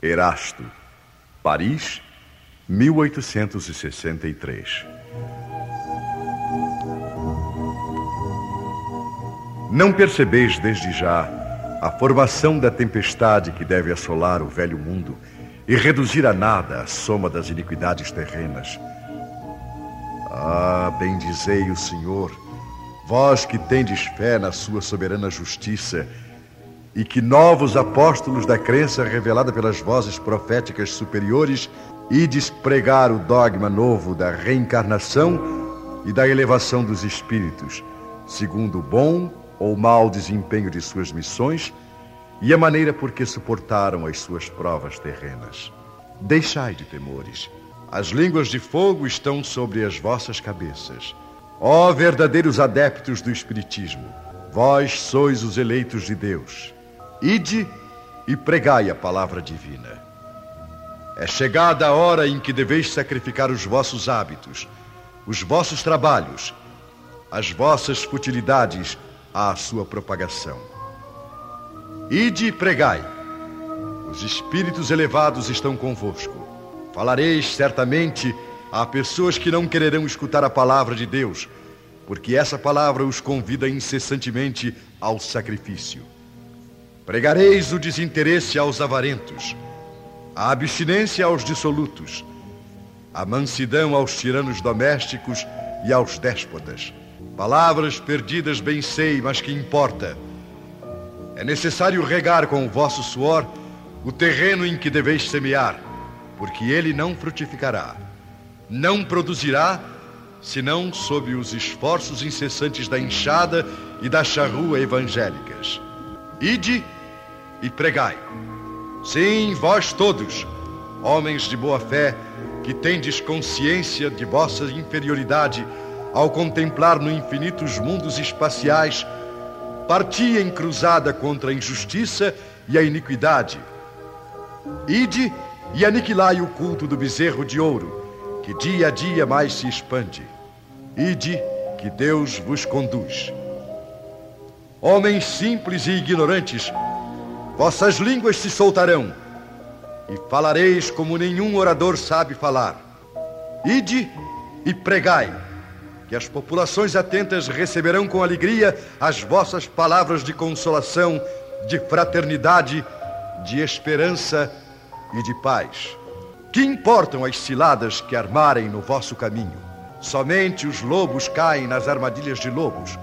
Erasto, Paris, 1863. Não percebeis desde já a formação da tempestade que deve assolar o velho mundo e reduzir a nada a soma das iniquidades terrenas. Ah, bendizei o Senhor, vós que tendes fé na sua soberana justiça e que novos apóstolos da crença revelada pelas vozes proféticas superiores ides pregar o dogma novo da reencarnação e da elevação dos espíritos, segundo o bom ou mau desempenho de suas missões e a maneira por que suportaram as suas provas terrenas. Deixai de temores. As línguas de fogo estão sobre as vossas cabeças. Ó verdadeiros adeptos do Espiritismo, vós sois os eleitos de Deus. Ide e pregai a palavra divina. É chegada a hora em que deveis sacrificar os vossos hábitos, os vossos trabalhos, as vossas futilidades à sua propagação. Ide e pregai. Os espíritos elevados estão convosco. Falareis certamente a pessoas que não quererão escutar a palavra de Deus, porque essa palavra os convida incessantemente ao sacrifício. Pregareis o desinteresse aos avarentos, a abstinência aos dissolutos, a mansidão aos tiranos domésticos e aos déspotas. Palavras perdidas bem sei, mas que importa. É necessário regar com o vosso suor o terreno em que deveis semear, porque ele não frutificará, não produzirá, senão sob os esforços incessantes da enxada e da charrua evangélicas. Ide e pregai. Sim, vós todos, homens de boa fé, que tendes consciência de vossa inferioridade ao contemplar no infinito os mundos espaciais, parti em cruzada contra a injustiça e a iniquidade. Ide e aniquilai o culto do bezerro de ouro, que dia a dia mais se expande. Ide, que Deus vos conduz. Homens simples e ignorantes, Vossas línguas se soltarão e falareis como nenhum orador sabe falar. Ide e pregai, que as populações atentas receberão com alegria as vossas palavras de consolação, de fraternidade, de esperança e de paz. Que importam as ciladas que armarem no vosso caminho? Somente os lobos caem nas armadilhas de lobos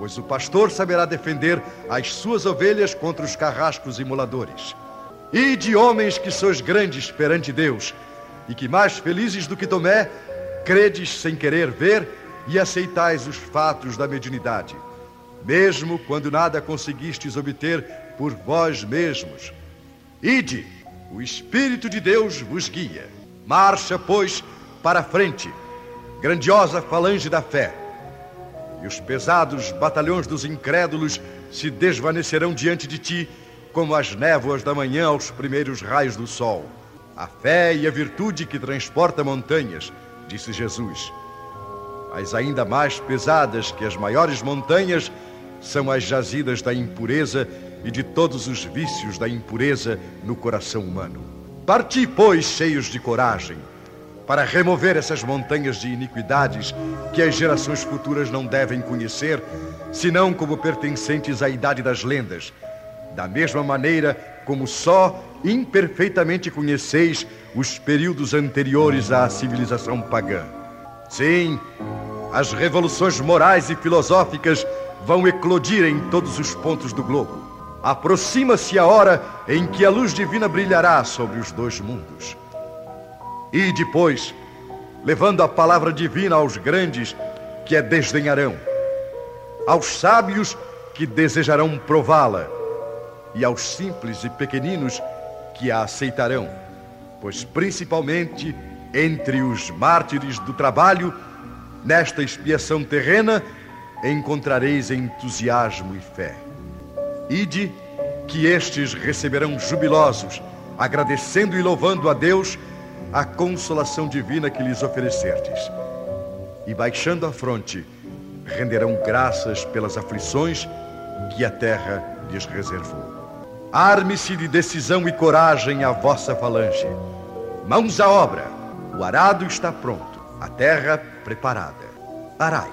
pois o pastor saberá defender as suas ovelhas contra os carrascos imoladores. E de homens que sois grandes perante Deus, e que mais felizes do que Tomé, credes sem querer ver e aceitais os fatos da mediunidade, mesmo quando nada conseguistes obter por vós mesmos. Ide, o Espírito de Deus vos guia. Marcha, pois, para a frente, grandiosa falange da fé e os pesados batalhões dos incrédulos se desvanecerão diante de ti, como as névoas da manhã aos primeiros raios do sol. A fé e a virtude que transporta montanhas, disse Jesus. As ainda mais pesadas que as maiores montanhas são as jazidas da impureza e de todos os vícios da impureza no coração humano. Parti, pois, cheios de coragem para remover essas montanhas de iniquidades que as gerações futuras não devem conhecer, senão como pertencentes à idade das lendas, da mesma maneira como só imperfeitamente conheceis os períodos anteriores à civilização pagã. Sim, as revoluções morais e filosóficas vão eclodir em todos os pontos do globo. Aproxima-se a hora em que a luz divina brilhará sobre os dois mundos. E depois, levando a palavra divina aos grandes que a desdenharão, aos sábios que desejarão prová-la, e aos simples e pequeninos que a aceitarão, pois principalmente entre os mártires do trabalho, nesta expiação terrena, encontrareis entusiasmo e fé. Ide que estes receberão jubilosos, agradecendo e louvando a Deus a consolação divina que lhes oferecerdes. E baixando a fronte, renderão graças pelas aflições que a terra lhes reservou. Arme-se de decisão e coragem a vossa falange. Mãos à obra. O arado está pronto, a terra preparada. Arai.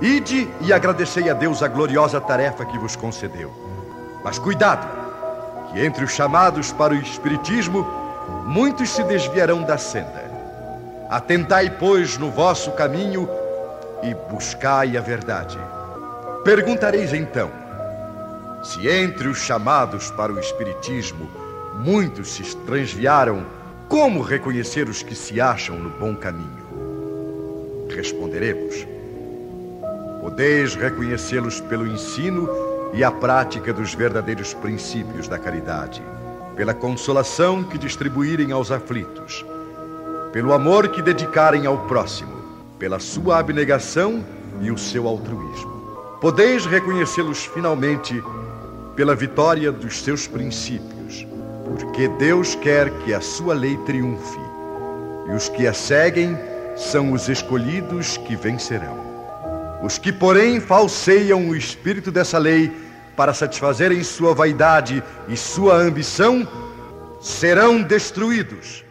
Ide e agradecei a Deus a gloriosa tarefa que vos concedeu. Mas cuidado, que entre os chamados para o Espiritismo, muitos se desviarão da senda. Atentai, pois, no vosso caminho e buscai a verdade. Perguntareis então: se entre os chamados para o Espiritismo muitos se transviaram, como reconhecer os que se acham no bom caminho? Responderemos: Podeis reconhecê-los pelo ensino e a prática dos verdadeiros princípios da caridade, pela consolação que distribuírem aos aflitos, pelo amor que dedicarem ao próximo, pela sua abnegação e o seu altruísmo. Podeis reconhecê-los finalmente pela vitória dos seus princípios, porque Deus quer que a sua lei triunfe, e os que a seguem são os escolhidos que vencerão. Os que, porém, falseiam o espírito dessa lei para satisfazerem sua vaidade e sua ambição, serão destruídos